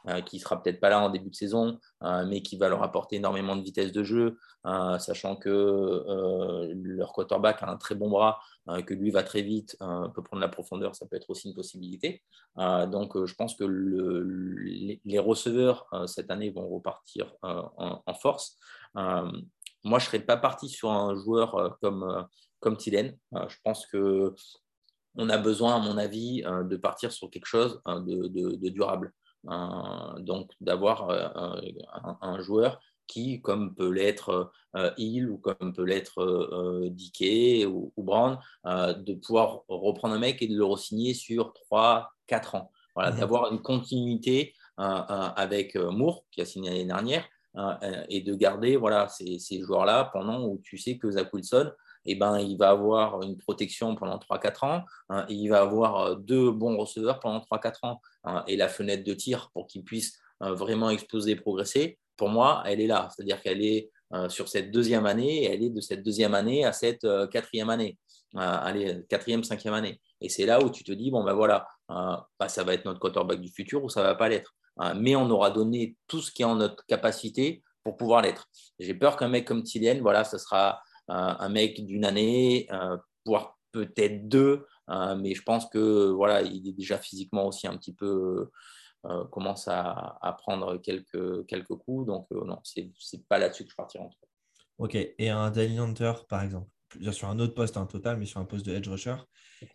euh, qui sera peut-être pas là en début de saison, euh, mais qui va leur apporter énormément de vitesse de jeu, euh, sachant que leur quarterback a un très bon bras, que lui va très vite, peut prendre la profondeur, ça peut être aussi une possibilité. donc je pense que les, receveurs cette année vont repartir en, force. moi, je ne serais pas parti sur un joueur comme, comme Tilen. je pense que on a besoin, à mon avis, de partir sur quelque chose de durable. Euh, donc d'avoir euh, un, joueur qui, comme peut l'être euh, Hill ou comme peut l'être Dickey ou, Brown, de pouvoir reprendre un mec et de le re-signer sur 3-4 ans. Voilà, mhm. D'avoir une continuité avec Moore, qui a signé l'année dernière, et de garder voilà, ces, ces joueurs-là pendant où tu sais que Zach Wilson eh ben, il va avoir une protection pendant 3-4 ans, hein, il va avoir euh, deux bons receveurs pendant 3-4 ans, hein, et la fenêtre de tir pour qu'il puisse euh, vraiment exploser et progresser, pour moi, elle est là. C'est-à-dire qu'elle est euh, sur cette deuxième année, elle est de cette deuxième année à cette quatrième année, allez, quatrième, cinquième année. Et c'est là où tu te dis, bon ben voilà, bah, ça va être notre quarterback du futur ou ça va pas l'être. mais on aura donné tout ce qui est en notre capacité pour pouvoir l'être. J'ai peur qu'un mec comme Tillian, voilà, ce sera un mec d'une année, euh, voire peut-être deux, euh, mais je pense que voilà, il est déjà physiquement aussi un petit peu euh, commence à, prendre quelques, quelques coups. Donc, non, c'est n'est pas là-dessus que je partirai en tout cas. Ok, et un Danny Hunter, par exemple, sur un autre poste, un total, mais sur un poste de edge rusher,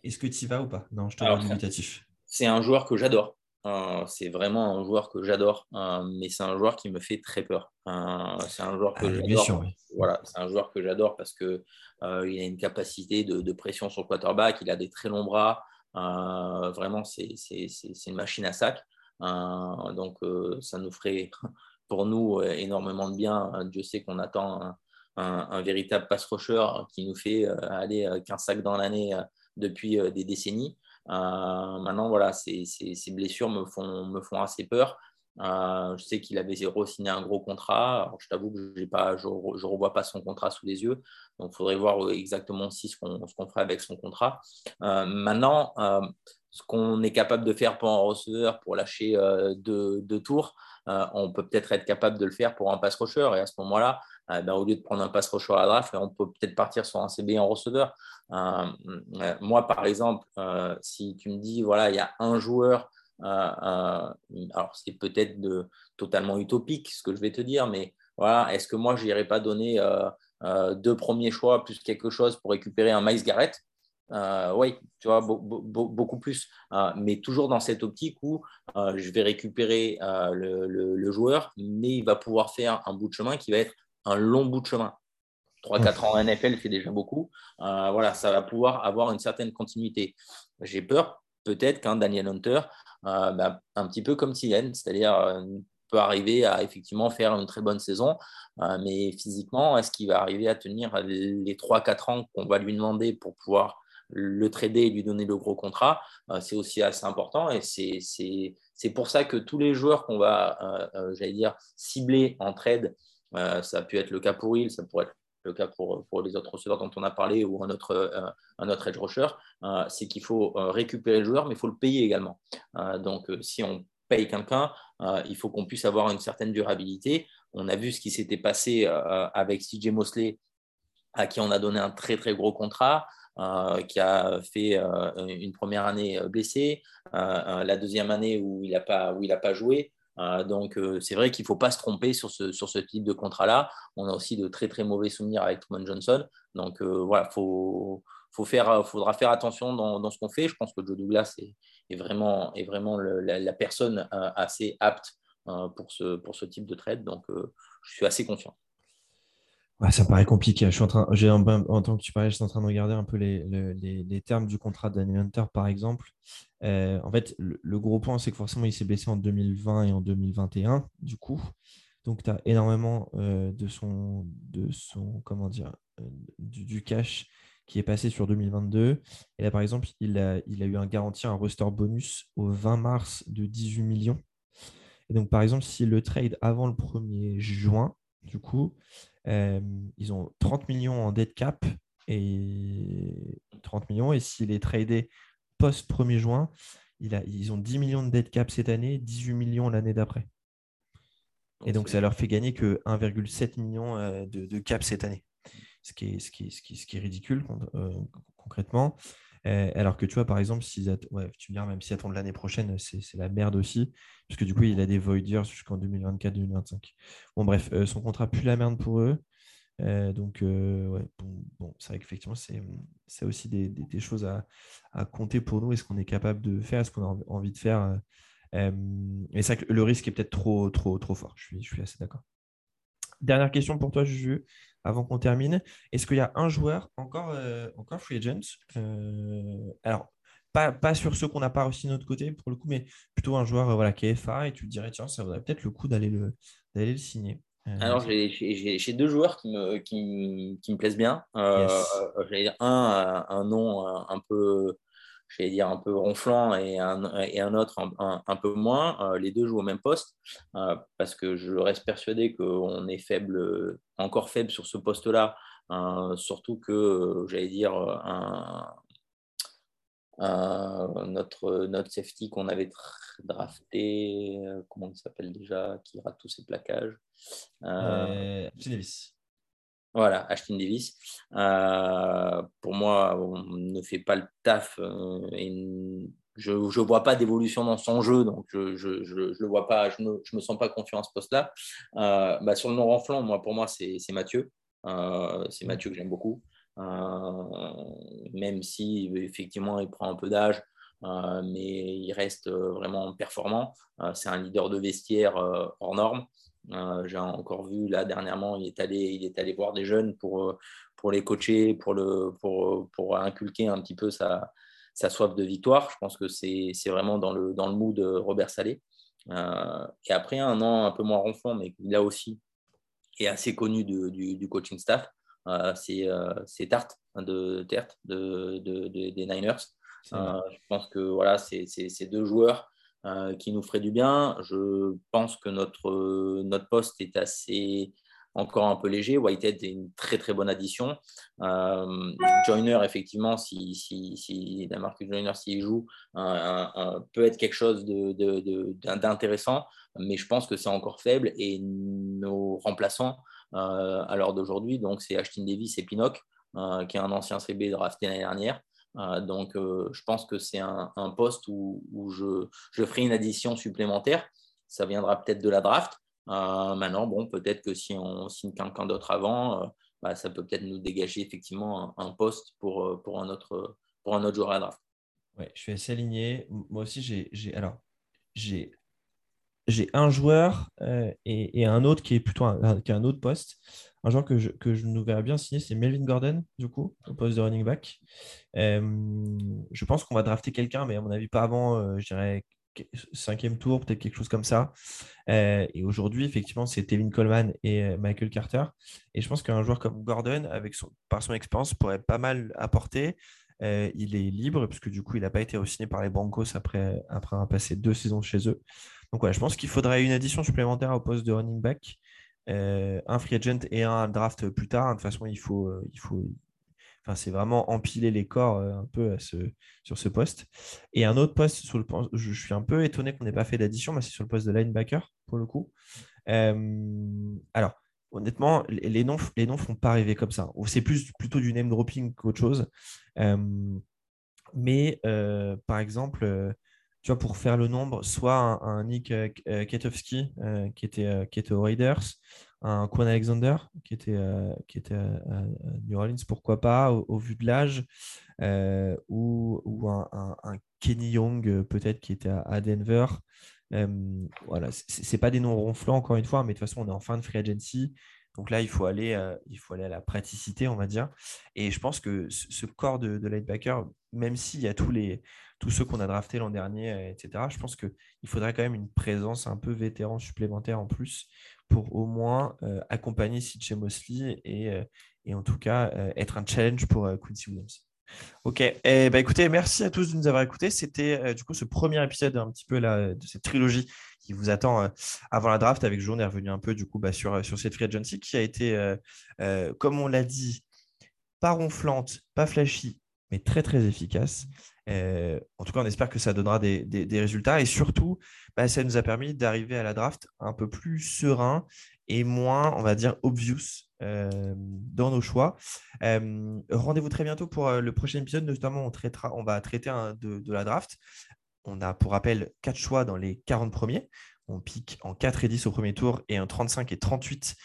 est-ce que tu y vas ou pas? Non, je te rends limitatif. C'est un joueur que j'adore. Euh, c'est vraiment un joueur que j'adore, euh, mais c'est un joueur qui me fait très peur. Euh, c'est un joueur que ah, j'adore. Voilà, c'est un joueur que j'adore parce que il a une capacité de, pression sur le quarterback, il a des très longs bras. vraiment, c'est une machine à sac. donc, ça nous ferait pour nous énormément de bien. Dieu sait qu'on attend un, véritable pass rusher qui nous fait aller 15 sacs dans l'année depuis des décennies. Euh, maintenant, voilà, ces, blessures me font, me font assez peur. Je sais qu'il avait re-signé un gros contrat. je t'avoue que je ne revois pas son contrat sous les yeux. Donc, il faudrait voir exactement aussi ce qu'on qu ferait avec son contrat. maintenant, ce qu'on est capable de faire pour un receveur pour lâcher deux, tours, on peut peut-être être capable de le faire pour un pass rusher. Et à ce moment-là, euh, ben, au lieu de prendre un pass rusher à la draft, on peut peut-être partir sur un CB en receveur. Euh, euh, moi, par exemple, si tu me dis, voilà, il y a un joueur, alors c'est peut-être totalement utopique ce que je vais te dire, mais voilà, est-ce que moi, je n'irais pas donner deux premiers choix plus quelque chose pour récupérer un Miles Garrett? Oui, tu vois, beaucoup plus. mais toujours dans cette optique où je vais récupérer le, joueur, mais il va pouvoir faire un bout de chemin qui va être un long bout de chemin. 3-4 ans en NFL, c'est déjà beaucoup. Euh, voilà, ça va pouvoir avoir une certaine continuité. J'ai peur, peut-être qu'un Daniel Hunter, euh, bah, un petit peu comme Tien, c'est-à-dire euh, peut arriver à effectivement faire une très bonne saison, mais physiquement, est-ce qu'il va arriver à tenir les 3-4 ans qu'on va lui demander pour pouvoir le trader et lui donner le gros contrat C'est aussi assez important et c'est pour ça que tous les joueurs qu'on va, j'allais dire, cibler en trade, euh, ça a pu être le cas pour Hill, ça pourrait être le cas pour, pour les autres receveurs dont on a parlé ou un autre, euh, un autre edge rusher, euh, c'est qu'il faut récupérer le joueur, mais il faut le payer également. donc, si on paye quelqu'un, il faut qu'on puisse avoir une certaine durabilité. On a vu ce qui s'était passé avec CJ Mosley, à qui on a donné un très très gros contrat. qui a fait une première année blessée, la deuxième année où il n'a pas, pas joué, euh, donc, euh, c'est vrai qu'il ne faut pas se tromper sur ce, sur ce type de contrat-là. On a aussi de très, très mauvais souvenirs avec Truman Johnson. Donc, euh, voilà, il faut, faut faire, faudra faire attention dans, dans ce qu'on fait. Je pense que Joe Douglas est, vraiment, est vraiment la, personne assez apte pour, ce, pour ce type de trade. Donc, je suis assez confiant. Ça paraît compliqué. Je suis en, train, tant que tu parlais, je suis en train de regarder un peu les, termes du contrat Hunter, par exemple. Euh, en fait, le, gros point, c'est que forcément, il s'est blessé en 2020 et en 2021, du coup. Donc, tu as énormément euh, de, son, de son, comment dire, euh, du, cash qui est passé sur 2022. Et là, par exemple, il a, il a eu un garanti, un roster bonus au 20 mars de 18 millions. Et donc, par exemple, si le trade avant le 1er juin, du coup, ils ont 30 millions en dead cap et 30 millions. Et s'il est tradé post 1er juin, il a, ils ont 10 millions de dead cap cette année, 18 millions l'année d'après. Et donc, ça leur fait gagner que 1,7 million euh, de, cap cette année. Ce qui est, ce qui ce qui, ce qui est ridicule euh, concrètement. Euh, alors que tu vois, par exemple, si ouais, tu viens, même si attendent l'année prochaine, c'est la merde aussi. Parce que du coup, il a des void jusqu'en 2024-2025. Bon, bref, son contrat pue la merde pour eux. Euh, donc, euh, ouais, bon, c'est vrai qu'effectivement, c'est aussi des, des, choses à, à, compter pour nous. Est-ce qu'on est capable de faire Est-ce qu'on a envie de faire euh, Mais c'est le risque est peut-être trop, trop, trop fort. Je suis, je suis assez d'accord. Dernière question pour toi, Juju, avant qu'on termine. Est-ce qu'il y a un joueur encore, encore free agent Alors, pas, pas, sur ceux qu'on n'a pas reçus de notre côté, pour le coup, mais plutôt un joueur voilà, qui est FA et tu te dirais, tiens, ça vaudrait peut-être le coup d'aller le, le signer. Euh, Alors, j'ai deux joueurs qui me, qui, qui me plaisent bien. Euh, euh un, un nom un peu, j'allais dire un peu ronflant et un, autre un, peu moins. Euh, les deux jouent au même poste parce que je reste persuadé qu'on est faible, encore faible sur ce poste-là. surtout que, j'allais dire, notre, notre safety qu'on avait drafté, comment il s'appelle déjà, qui rate tous ses plaquages euh. Voilà, Ashton Davis. Euh, pour moi, on ne fait pas le taf euh, et je ne vois pas d'évolution dans son jeu, donc je ne le vois pas, je ne me, sens pas confiant à ce poste-là. Bah, sur le non-renflant, moi, pour moi, c'est Mathieu. c'est Mathieu que j'aime beaucoup. même si effectivement il prend un peu d'âge, mais il reste vraiment performant. c'est un leader de vestiaire hors norme. Euh, j'ai encore vu là dernièrement, il est allé, il est allé voir des jeunes pour, euh, pour les coacher, pour, le, pour, pour inculquer un petit peu sa, sa soif de victoire. Je pense que c'est vraiment dans le, dans le mood de Robert Salé. Euh, et après, un an un peu moins ronflant, mais là aussi est assez connu du, du, coaching staff, c'est Tart de, Tert de, de, des Niners. je pense que voilà, c'est deux joueurs qui nous ferait du bien. Je pense que notre, notre poste est assez encore un peu léger. Whitehead est une très très bonne addition. Euh, Joyner, effectivement, si, si, si Marcus Joyner s'il joue, peut être quelque chose d'intéressant, mais je pense que c'est encore faible et nos remplaçants euh, à l'heure d'aujourd'hui, donc c'est Ashton Davis et Pinnock, euh, qui est un ancien CB drafté l'année dernière. Donc, je pense que c'est un, poste où, je, ferai une addition supplémentaire. Ça viendra peut-être de la draft, euh, maintenant, bon, peut-être que si on signe quelqu'un d'autre avant, euh, bah, ça peut peut-être nous dégager effectivement un, poste pour, euh, un autre, pour un autre joueur à draft. Ouais, je suis assez aligné. Moi aussi, j'ai j'ai un joueur et, un autre qui est plutôt un, qui un autre poste. Un joueur que je, que je nous verrais bien signer, c'est Melvin Gordon, du coup, au poste de running back. je pense qu'on va drafter quelqu'un, mais à mon avis, pas avant, je dirais, cinquième tour, peut-être quelque chose comme ça. Euh, et aujourd'hui, effectivement, c'est Tevin Coleman et euh, Michael Carter. Et je pense qu'un joueur comme Gordon, avec son, par son expérience, pourrait pas mal apporter. Euh, il est libre, puisque du coup, il n'a pas été re-signé par les Broncos après, après avoir passé deux saisons chez eux. Donc voilà, je pense qu'il faudrait une addition supplémentaire au poste de running back. un free agent et un draft plus tard. De toute façon, il faut, il faut, c'est vraiment empiler les corps euh, un peu sur ce poste. Et un autre poste, sur le, je, suis un peu étonné qu'on n'ait pas fait d'addition, mais c'est sur le poste de linebacker pour le coup. Euh, alors, honnêtement, les noms les noms font pas rêver comme ça. C'est plus plutôt du name dropping qu'autre chose. Euh, mais par exemple, tu vois, pour faire le nombre, soit un, Nick Ketowski qui, était, qui aux Raiders, un Quan Alexander qui était, euh, à, New Orleans, pourquoi pas, au, vu de l'âge, euh, ou, un, Kenny Young euh, peut-être qui était à, Denver. voilà, c'est pas des noms ronflants encore une fois, mais de toute façon, on est en fin de free agency. Donc là, il faut aller, il faut aller à la praticité, on va dire. Et je pense que ce, corps de, de linebacker, même s'il y a tous les, tous ceux qu'on a draftés l'an dernier, etc. Je pense qu'il faudrait quand même une présence un peu vétéran supplémentaire en plus pour au moins euh, accompagner CJ Mosley et, euh, et, en tout cas euh, être un challenge pour Quincy Williams. Ok, eh ben, écoutez, merci à tous de nous avoir écoutés. C'était du coup ce premier épisode un petit peu là, de cette trilogie qui vous attend avant la draft avec Joe. On est revenu un peu du coup bah, sur, sur cette free agency qui a été, comme on l'a dit, pas ronflante, pas flashy, mais très très efficace. Euh, en tout cas, on espère que ça donnera des, résultats et surtout, bah, ça nous a permis d'arriver à la draft un peu plus serein et moins, on va dire, obvious euh, dans nos choix. Euh, rendez-vous très bientôt pour le prochain épisode. Notamment, on, traitera, on va traiter de, de, la draft. On a, pour rappel, quatre choix dans les 40 premiers. On pique en 4 et 10 au premier tour et en 35 et 38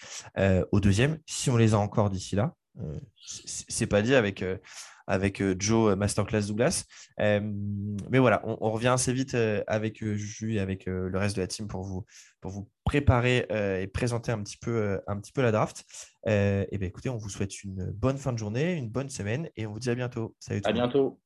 au deuxième, si on les a encore d'ici là. C'est pas dit avec avec euh, Joe euh, Masterclass Douglas. Euh, mais voilà, on, revient assez vite avec Juju et avec le reste de la team pour vous, pour vous préparer et présenter un petit peu, un petit peu la draft. et bien écoutez, on vous souhaite une bonne fin de journée, une bonne semaine et on vous dit à bientôt. Salut. À bientôt.